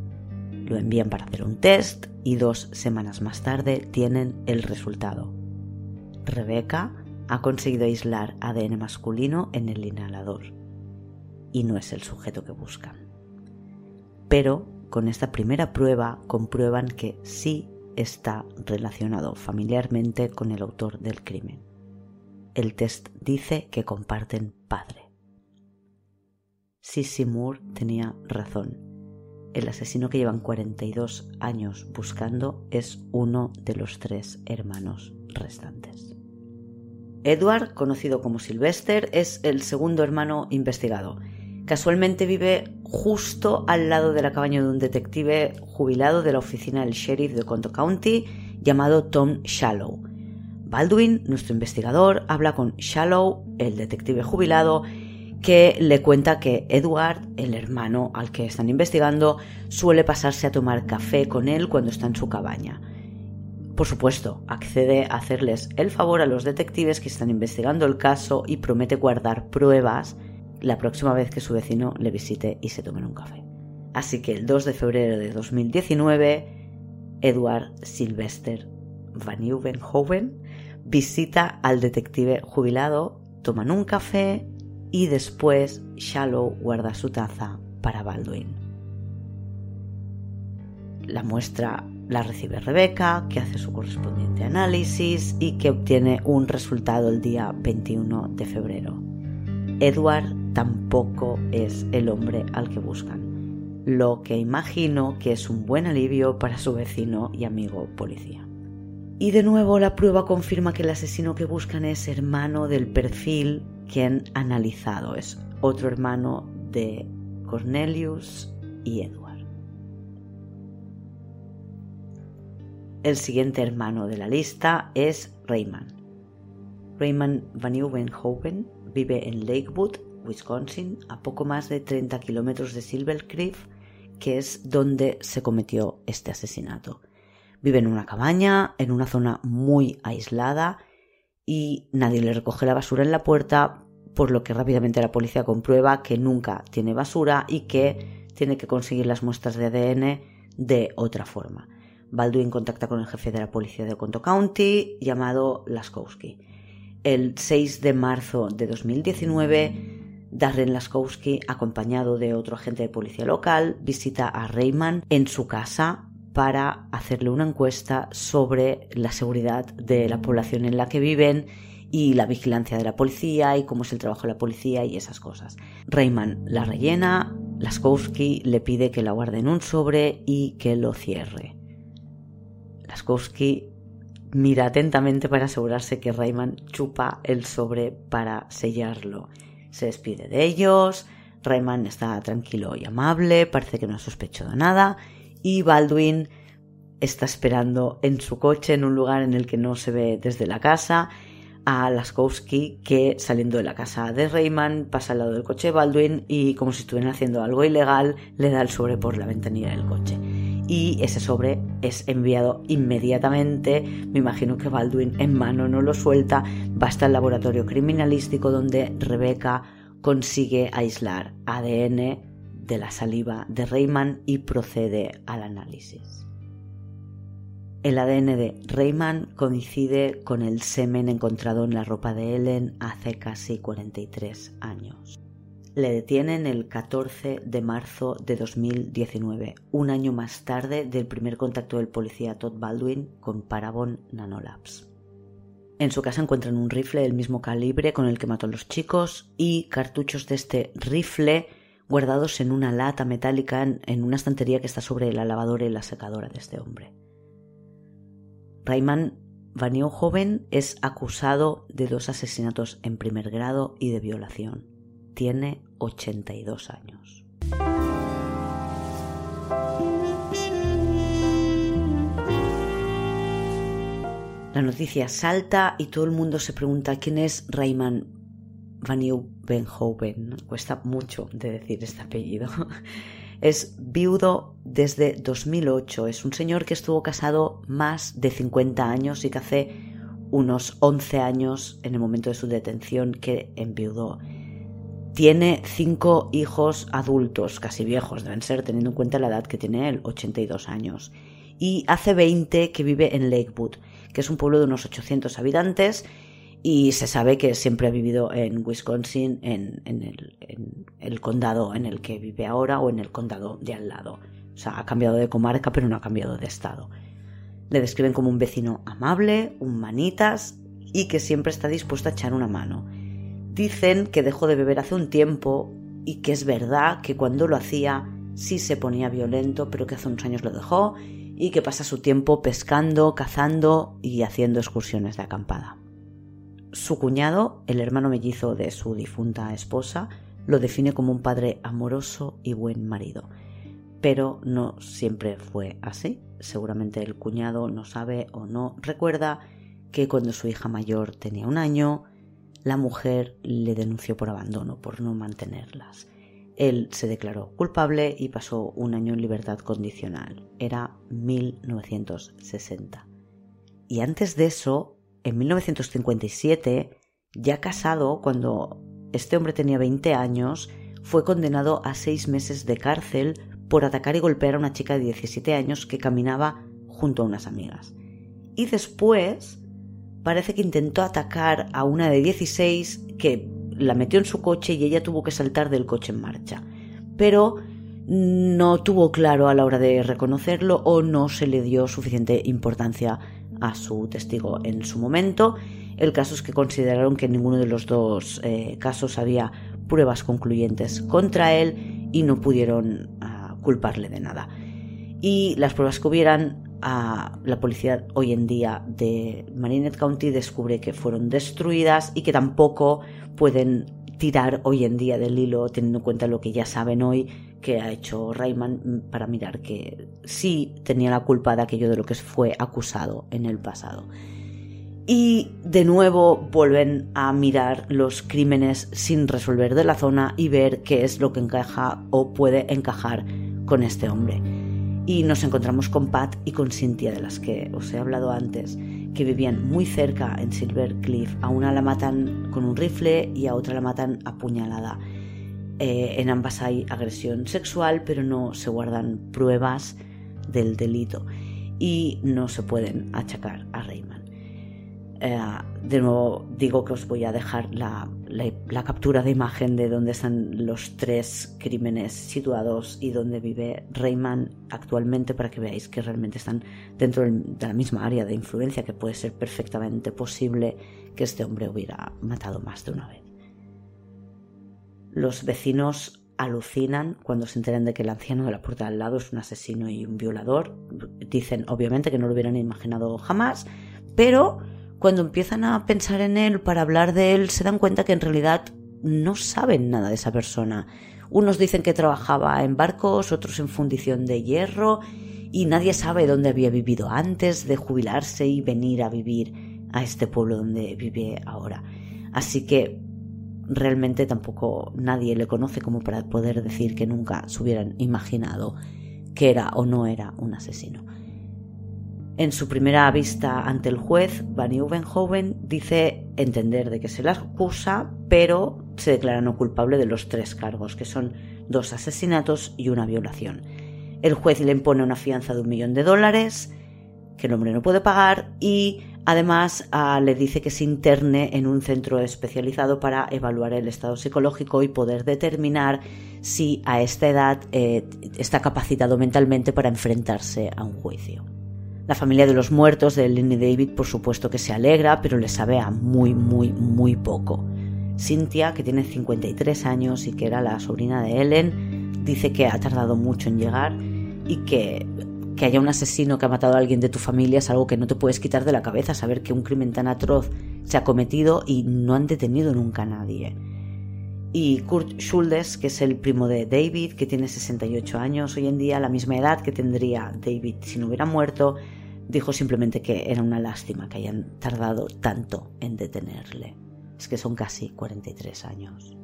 Lo envían para hacer un test y dos semanas más tarde tienen el resultado. Rebecca ha conseguido aislar ADN masculino en el inhalador y no es el sujeto que buscan pero con esta primera prueba comprueban que sí está relacionado familiarmente con el autor del crimen. El test dice que comparten padre. Sissy Moore tenía razón. El asesino que llevan 42 años buscando es uno de los tres hermanos restantes. Edward, conocido como Sylvester, es el segundo hermano investigado Casualmente vive justo al lado de la cabaña de un detective jubilado de la oficina del sheriff de Conto County llamado Tom Shallow. Baldwin, nuestro investigador, habla con Shallow, el detective jubilado, que le cuenta que Edward, el hermano al que están investigando, suele pasarse a tomar café con él cuando está en su cabaña. Por supuesto, accede a hacerles el favor a los detectives que están investigando el caso y promete guardar pruebas la próxima vez que su vecino le visite y se tomen un café. Así que el 2 de febrero de 2019, Edward Sylvester Van Nieuwenhoven visita al detective jubilado, toman un café y después Shallow guarda su taza para Baldwin. La muestra la recibe Rebecca, que hace su correspondiente análisis y que obtiene un resultado el día 21 de febrero. Edward tampoco es el hombre al que buscan, lo que imagino que es un buen alivio para su vecino y amigo policía. Y de nuevo la prueba confirma que el asesino que buscan es hermano del perfil que han analizado, es otro hermano de Cornelius y Edward. El siguiente hermano de la lista es Raymond. Raymond Van Nieuwenhoven vive en Lakewood, Wisconsin, a poco más de 30 kilómetros de Silver Creek, que es donde se cometió este asesinato. Vive en una cabaña, en una zona muy aislada, y nadie le recoge la basura en la puerta, por lo que rápidamente la policía comprueba que nunca tiene basura y que tiene que conseguir las muestras de ADN de otra forma. Baldwin contacta con el jefe de la policía de Conto County, llamado Laskowski. El 6 de marzo de 2019, Darren Laskowski, acompañado de otro agente de policía local, visita a Rayman en su casa para hacerle una encuesta sobre la seguridad de la población en la que viven y la vigilancia de la policía y cómo es el trabajo de la policía y esas cosas. Rayman la rellena, Laskowski le pide que la guarde en un sobre y que lo cierre. Laskowski mira atentamente para asegurarse que Rayman chupa el sobre para sellarlo. Se despide de ellos, Rayman está tranquilo y amable, parece que no ha sospechado nada, y Baldwin está esperando en su coche en un lugar en el que no se ve desde la casa a Laskowski que saliendo de la casa de Rayman pasa al lado del coche de Baldwin y como si estuvieran haciendo algo ilegal le da el sobre por la ventanilla del coche. Y ese sobre es enviado inmediatamente, me imagino que Baldwin en mano no lo suelta, va hasta el laboratorio criminalístico donde Rebecca consigue aislar ADN de la saliva de Rayman y procede al análisis. El ADN de Rayman coincide con el semen encontrado en la ropa de Ellen hace casi 43 años. Le detienen el 14 de marzo de 2019, un año más tarde del primer contacto del policía Todd Baldwin con Parabon Nanolabs. En su casa encuentran un rifle del mismo calibre con el que mató a los chicos y cartuchos de este rifle guardados en una lata metálica en una estantería que está sobre la lavadora y la secadora de este hombre. Rayman Vanio joven es acusado de dos asesinatos en primer grado y de violación. Tiene 82 años. La noticia salta y todo el mundo se pregunta quién es Rayman Van Benhoven. Cuesta mucho de decir este apellido. <laughs> Es viudo desde 2008. Es un señor que estuvo casado más de 50 años y que hace unos 11 años, en el momento de su detención, que enviudó. Tiene cinco hijos adultos, casi viejos deben ser, teniendo en cuenta la edad que tiene él, 82 años. Y hace 20 que vive en Lakewood, que es un pueblo de unos 800 habitantes y se sabe que siempre ha vivido en Wisconsin, en, el, condado en el que vive ahora o en el condado de al lado. O sea, ha cambiado de comarca, pero no ha cambiado de estado. Le describen como un vecino amable, un manitas y que siempre está dispuesto a echar una mano. Dicen que dejó de beber hace un tiempo y que es verdad que cuando lo hacía sí se ponía violento, pero que hace unos años lo dejó y que pasa su tiempo pescando, cazando y haciendo excursiones de acampada. Su cuñado, el hermano mellizo de su difunta esposa, lo define como un padre amoroso y buen marido. Pero no siempre fue así. Seguramente el cuñado no sabe o no recuerda que cuando su hija mayor tenía un año, la mujer le denunció por abandono, por no mantenerlas. Él se declaró culpable y pasó un año en libertad condicional. Era 1960. Y antes de eso, en 1957, ya casado, cuando este hombre tenía 20 años, fue condenado a seis meses de cárcel por atacar y golpear a una chica de 17 años que caminaba junto a unas amigas. Y después parece que intentó atacar a una de 16 que la metió en su coche y ella tuvo que saltar del coche en marcha. Pero no tuvo claro a la hora de reconocerlo o no se le dio suficiente importancia a su testigo en su momento. El caso es que consideraron que en ninguno de los dos eh, casos había pruebas concluyentes contra él y no pudieron ah, culparle de nada. Y las pruebas que hubieran, a la policía hoy en día de Marinette County descubre que fueron destruidas y que tampoco pueden tirar hoy en día del hilo teniendo en cuenta lo que ya saben hoy que ha hecho Rayman para mirar que sí tenía la culpa de aquello de lo que fue acusado en el pasado. Y de nuevo vuelven a mirar los crímenes sin resolver de la zona y ver qué es lo que encaja o puede encajar con este hombre. Y nos encontramos con Pat y con Cynthia, de las que os he hablado antes, que vivían muy cerca en Silver Cliff. A una la matan con un rifle y a otra la matan apuñalada. Eh, en ambas hay agresión sexual, pero no se guardan pruebas del delito y no se pueden achacar a Rayman. Eh, de nuevo digo que os voy a dejar la, captura de imagen de donde están los tres crímenes situados y donde vive Rayman actualmente para que veáis que realmente están dentro de la misma área de influencia que puede ser perfectamente posible que este hombre hubiera matado más de una vez. Los vecinos alucinan cuando se enteran de que el anciano de la puerta al lado es un asesino y un violador. Dicen, obviamente, que no lo hubieran imaginado jamás, pero cuando empiezan a pensar en él para hablar de él, se dan cuenta que en realidad no saben nada de esa persona. Unos dicen que trabajaba en barcos, otros en fundición de hierro, y nadie sabe dónde había vivido antes de jubilarse y venir a vivir a este pueblo donde vive ahora. Así que realmente tampoco nadie le conoce como para poder decir que nunca se hubieran imaginado que era o no era un asesino. En su primera vista ante el juez, Van Uvenhoven dice entender de que se la acusa, pero se declara no culpable de los tres cargos, que son dos asesinatos y una violación. El juez le impone una fianza de un millón de dólares, que el hombre no puede pagar, y además ah, le dice que se interne en un centro especializado para evaluar el estado psicológico y poder determinar si a esta edad eh, está capacitado mentalmente para enfrentarse a un juicio. La familia de los muertos de Ellen y David por supuesto que se alegra, pero le sabe a muy, muy, muy poco. Cynthia, que tiene 53 años y que era la sobrina de Ellen, dice que ha tardado mucho en llegar y que que haya un asesino que ha matado a alguien de tu familia es algo que no te puedes quitar de la cabeza, saber que un crimen tan atroz se ha cometido y no han detenido nunca a nadie. Y Kurt Schuldes, que es el primo de David, que tiene 68 años hoy en día, la misma edad que tendría David si no hubiera muerto, dijo simplemente que era una lástima que hayan tardado tanto en detenerle. Es que son casi 43 años.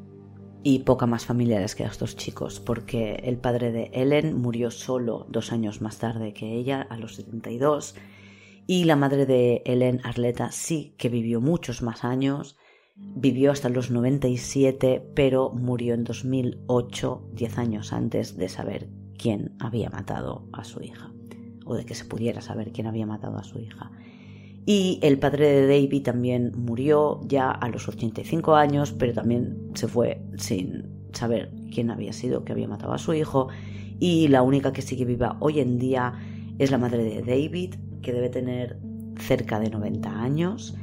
Y poca más familiares que estos chicos, porque el padre de Ellen murió solo dos años más tarde que ella, a los 72, y la madre de Ellen, Arleta, sí que vivió muchos más años, vivió hasta los 97, pero murió en 2008, 10 años antes de saber quién había matado a su hija o de que se pudiera saber quién había matado a su hija. Y el padre de David también murió ya a los 85 años, pero también se fue sin saber quién había sido que había matado a su hijo. Y la única que sigue viva hoy en día es la madre de David, que debe tener cerca de 90 años.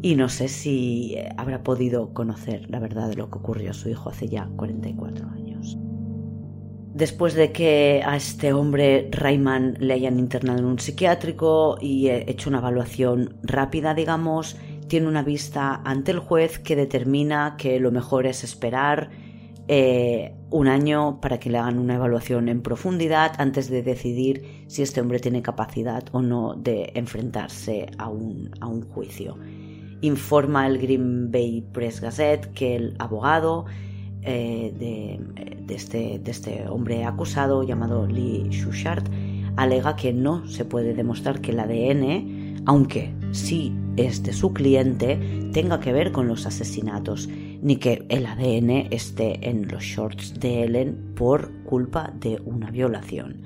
Y no sé si habrá podido conocer la verdad de lo que ocurrió a su hijo hace ya 44 años después de que a este hombre Rayman le hayan internado en un psiquiátrico y hecho una evaluación rápida, digamos, tiene una vista ante el juez que determina que lo mejor es esperar eh, un año para que le hagan una evaluación en profundidad antes de decidir si este hombre tiene capacidad o no de enfrentarse a un, a un juicio. Informa el Green Bay Press Gazette que el abogado eh, de, este, de, este, hombre acusado llamado Lee Shushart alega que no se puede demostrar que el ADN, aunque sí es de su cliente, tenga que ver con los asesinatos, ni que el ADN esté en los shorts de Ellen por culpa de una violación.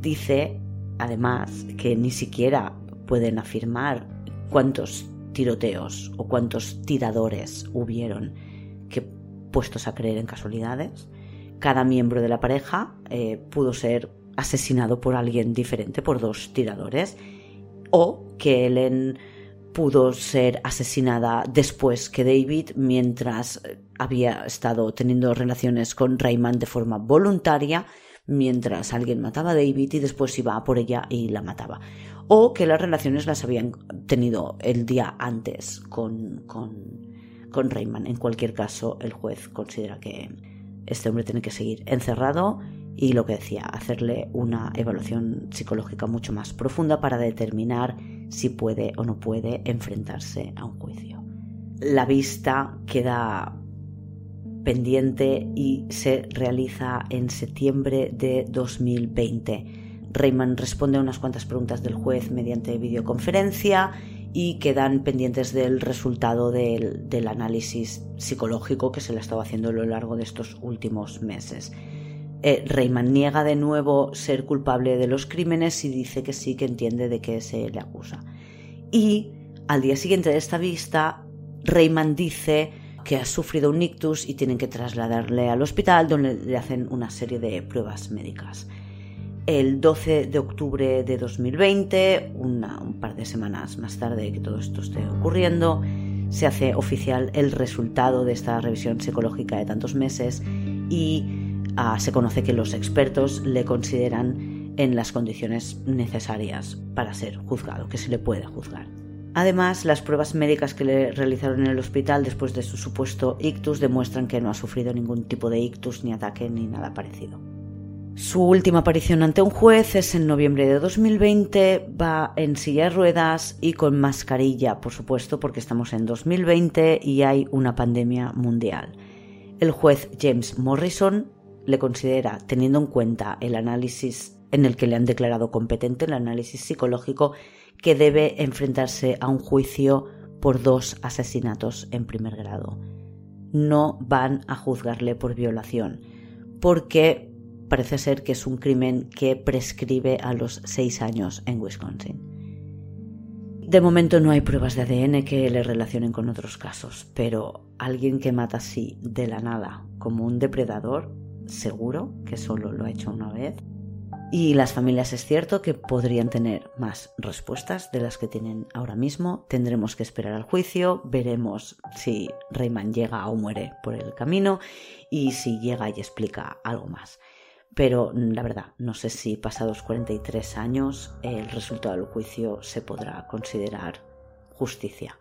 Dice, además, que ni siquiera pueden afirmar cuántos tiroteos o cuántos tiradores hubieron que puestos a creer en casualidades, cada miembro de la pareja eh, pudo ser asesinado por alguien diferente, por dos tiradores, o que Ellen pudo ser asesinada después que David mientras eh, había estado teniendo relaciones con Rayman de forma voluntaria, mientras alguien mataba a David y después iba por ella y la mataba. O que las relaciones las habían tenido el día antes con, con con Rayman. En cualquier caso, el juez considera que este hombre tiene que seguir encerrado y lo que decía, hacerle una evaluación psicológica mucho más profunda para determinar si puede o no puede enfrentarse a un juicio. La vista queda pendiente y se realiza en septiembre de 2020. Rayman responde a unas cuantas preguntas del juez mediante videoconferencia y quedan pendientes del resultado del, análisis psicológico que se le ha estado haciendo a lo largo de estos últimos meses. Eh, Rayman niega de nuevo ser culpable de los crímenes y dice que sí que entiende de qué se le acusa. Y al día siguiente de esta vista, Rayman dice que ha sufrido un ictus y tienen que trasladarle al hospital donde le hacen una serie de pruebas médicas el 12 de octubre de 2020, un par de semanas más tarde que todo esto esté ocurriendo, se hace oficial el resultado de esta revisión psicológica de tantos meses y ah, se conoce que los expertos le consideran en las condiciones necesarias para ser juzgado, que se le puede juzgar. Además, las pruebas médicas que le realizaron en el hospital después de su supuesto ictus demuestran que no ha sufrido ningún tipo de ictus ni ataque ni nada parecido. Su última aparición ante un juez es en noviembre de 2020, va en silla de ruedas y con mascarilla, por supuesto, porque estamos en 2020 y hay una pandemia mundial. El juez James Morrison le considera, teniendo en cuenta el análisis en el que le han declarado competente, el análisis psicológico, que debe enfrentarse a un juicio por dos asesinatos en primer grado. No van a juzgarle por violación, porque parece ser que es un crimen que prescribe a los seis años en Wisconsin. De momento no hay pruebas de ADN que le relacionen con otros casos, pero alguien que mata así de la nada como un depredador, seguro que solo lo ha hecho una vez, y las familias es cierto que podrían tener más respuestas de las que tienen ahora mismo. Tendremos que esperar al juicio, veremos si Rayman llega o muere por el camino y si llega y explica algo más. Pero la verdad, no sé si pasados 43 años el resultado del juicio se podrá considerar justicia.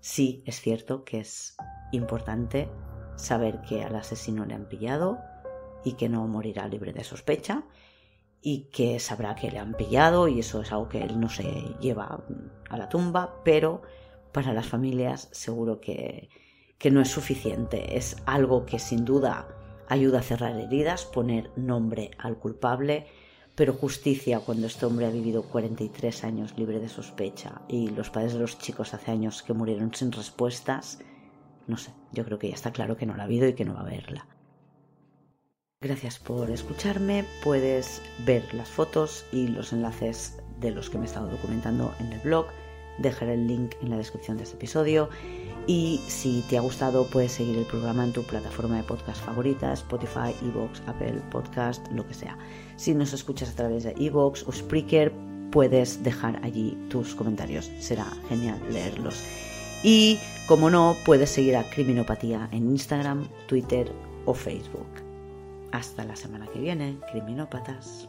Sí, es cierto que es importante saber que al asesino le han pillado y que no morirá libre de sospecha y que sabrá que le han pillado y eso es algo que él no se lleva a la tumba, pero para las familias seguro que, que no es suficiente. Es algo que sin duda ayuda a cerrar heridas, poner nombre al culpable, pero justicia cuando este hombre ha vivido 43 años libre de sospecha y los padres de los chicos hace años que murieron sin respuestas, no sé, yo creo que ya está claro que no la ha habido y que no va a haberla. Gracias por escucharme. Puedes ver las fotos y los enlaces de los que me he estado documentando en el blog. Dejaré el link en la descripción de este episodio. Y si te ha gustado, puedes seguir el programa en tu plataforma de podcast favorita, Spotify, Evox, Apple Podcast, lo que sea. Si nos escuchas a través de Evox o Spreaker, puedes dejar allí tus comentarios. Será genial leerlos. Y, como no, puedes seguir a Criminopatía en Instagram, Twitter o Facebook. Hasta la semana que viene, criminópatas.